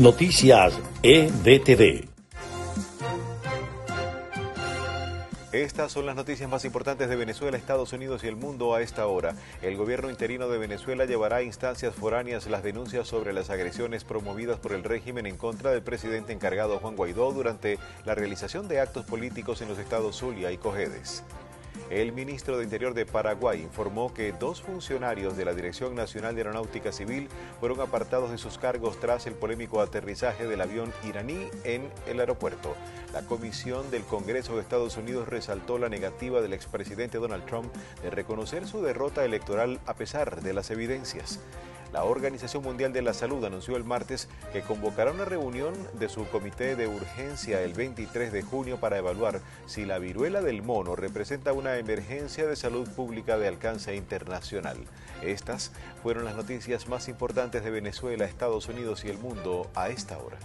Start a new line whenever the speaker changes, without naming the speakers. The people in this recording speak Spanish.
Noticias EDTV.
Estas son las noticias más importantes de Venezuela, Estados Unidos y el mundo a esta hora. El gobierno interino de Venezuela llevará a instancias foráneas las denuncias sobre las agresiones promovidas por el régimen en contra del presidente encargado Juan Guaidó durante la realización de actos políticos en los estados Zulia y Cojedes. El ministro de Interior de Paraguay informó que dos funcionarios de la Dirección Nacional de Aeronáutica Civil fueron apartados de sus cargos tras el polémico aterrizaje del avión iraní en el aeropuerto. La Comisión del Congreso de Estados Unidos resaltó la negativa del expresidente Donald Trump de reconocer su derrota electoral a pesar de las evidencias. La Organización Mundial de la Salud anunció el martes que convocará una reunión de su comité de urgencia el 23 de junio para evaluar si la viruela del mono representa una emergencia de salud pública de alcance internacional. Estas fueron las noticias más importantes de Venezuela, Estados Unidos y el mundo a esta hora.